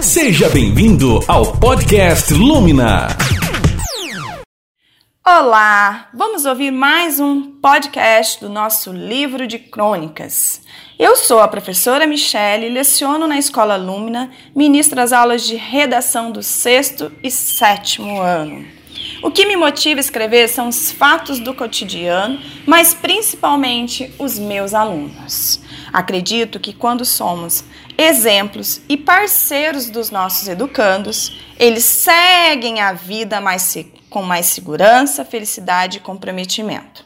Seja bem-vindo ao podcast Lumina. Olá, vamos ouvir mais um podcast do nosso livro de crônicas. Eu sou a professora Michele, leciono na Escola Lumina, ministro as aulas de redação do sexto e sétimo ano. O que me motiva a escrever são os fatos do cotidiano, mas principalmente os meus alunos. Acredito que quando somos exemplos e parceiros dos nossos educandos, eles seguem a vida mais, com mais segurança, felicidade e comprometimento.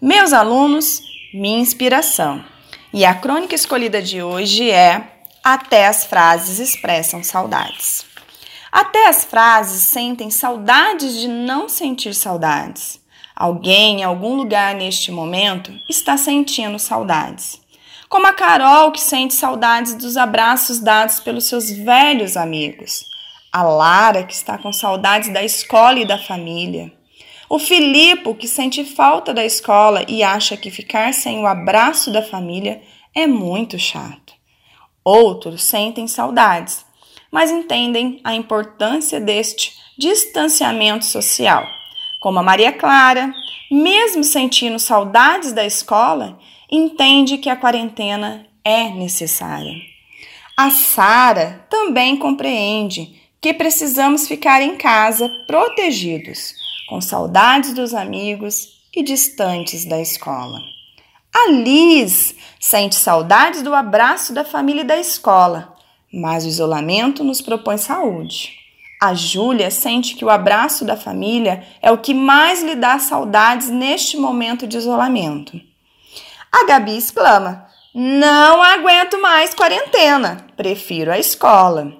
Meus alunos, minha inspiração. E a crônica escolhida de hoje é Até as frases expressam saudades. Até as frases sentem saudades de não sentir saudades. Alguém em algum lugar neste momento está sentindo saudades como a Carol, que sente saudades dos abraços dados pelos seus velhos amigos, a Lara, que está com saudades da escola e da família, o Filipe, que sente falta da escola e acha que ficar sem o abraço da família é muito chato. Outros sentem saudades, mas entendem a importância deste distanciamento social, como a Maria Clara, mesmo sentindo saudades da escola, entende que a quarentena é necessária. A Sara também compreende que precisamos ficar em casa protegidos, com saudades dos amigos e distantes da escola. A Liz sente saudades do abraço da família e da escola, mas o isolamento nos propõe saúde. A Júlia sente que o abraço da família é o que mais lhe dá saudades neste momento de isolamento. A Gabi exclama: Não aguento mais quarentena, prefiro a escola.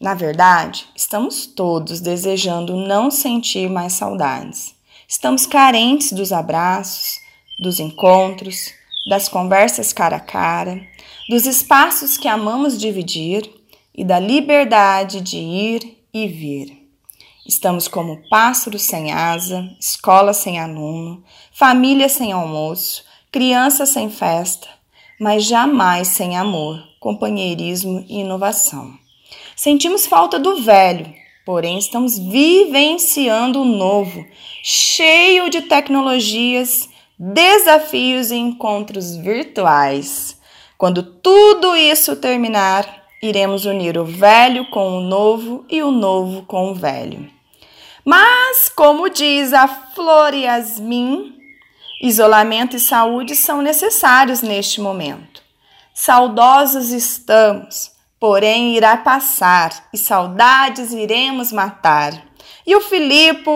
Na verdade, estamos todos desejando não sentir mais saudades. Estamos carentes dos abraços, dos encontros, das conversas cara a cara, dos espaços que amamos dividir e da liberdade de ir e vir. Estamos como pássaros sem asa, escola sem aluno, família sem almoço, criança sem festa, mas jamais sem amor, companheirismo e inovação. Sentimos falta do velho, porém estamos vivenciando o novo, cheio de tecnologias, desafios e encontros virtuais. Quando tudo isso terminar, iremos unir o velho com o novo e o novo com o velho. Mas, como diz a Flor Yasmin, Isolamento e saúde são necessários neste momento. Saudosos estamos, porém irá passar, e saudades iremos matar. E o Filipe,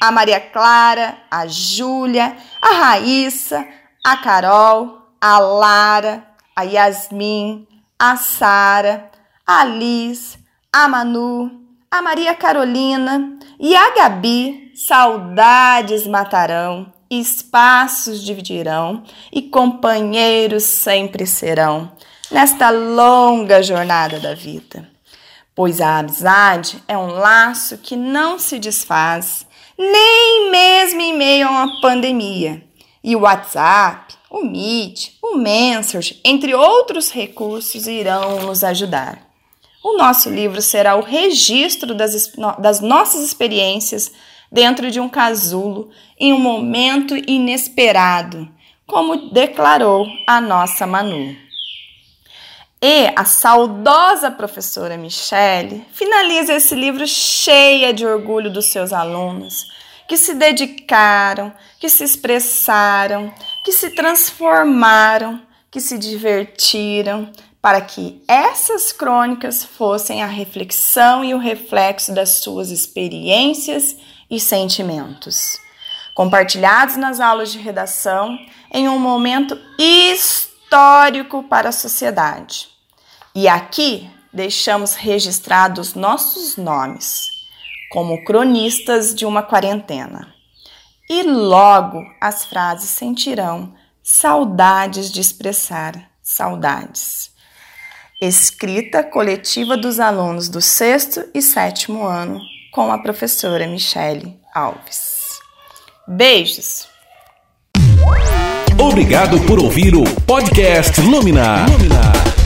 a Maria Clara, a Júlia, a Raíssa, a Carol, a Lara, a Yasmin, a Sara, a Liz, a Manu, a Maria Carolina e a Gabi, saudades matarão espaços dividirão e companheiros sempre serão nesta longa jornada da vida. Pois a amizade é um laço que não se desfaz, nem mesmo em meio a uma pandemia. E o WhatsApp, o Meet, o Messenger, entre outros recursos, irão nos ajudar. O nosso livro será o registro das, das nossas experiências dentro de um casulo em um momento inesperado, como declarou a nossa Manu. E a saudosa professora Michele finaliza esse livro cheia de orgulho dos seus alunos, que se dedicaram, que se expressaram, que se transformaram, que se divertiram, para que essas crônicas fossem a reflexão e o reflexo das suas experiências e sentimentos, compartilhados nas aulas de redação em um momento histórico para a sociedade. E aqui deixamos registrados nossos nomes como cronistas de uma quarentena. E logo as frases sentirão saudades de expressar saudades. Escrita coletiva dos alunos do sexto e sétimo ano com a professora Michele Alves. Beijos! Obrigado por ouvir o podcast Lumina. Lumina.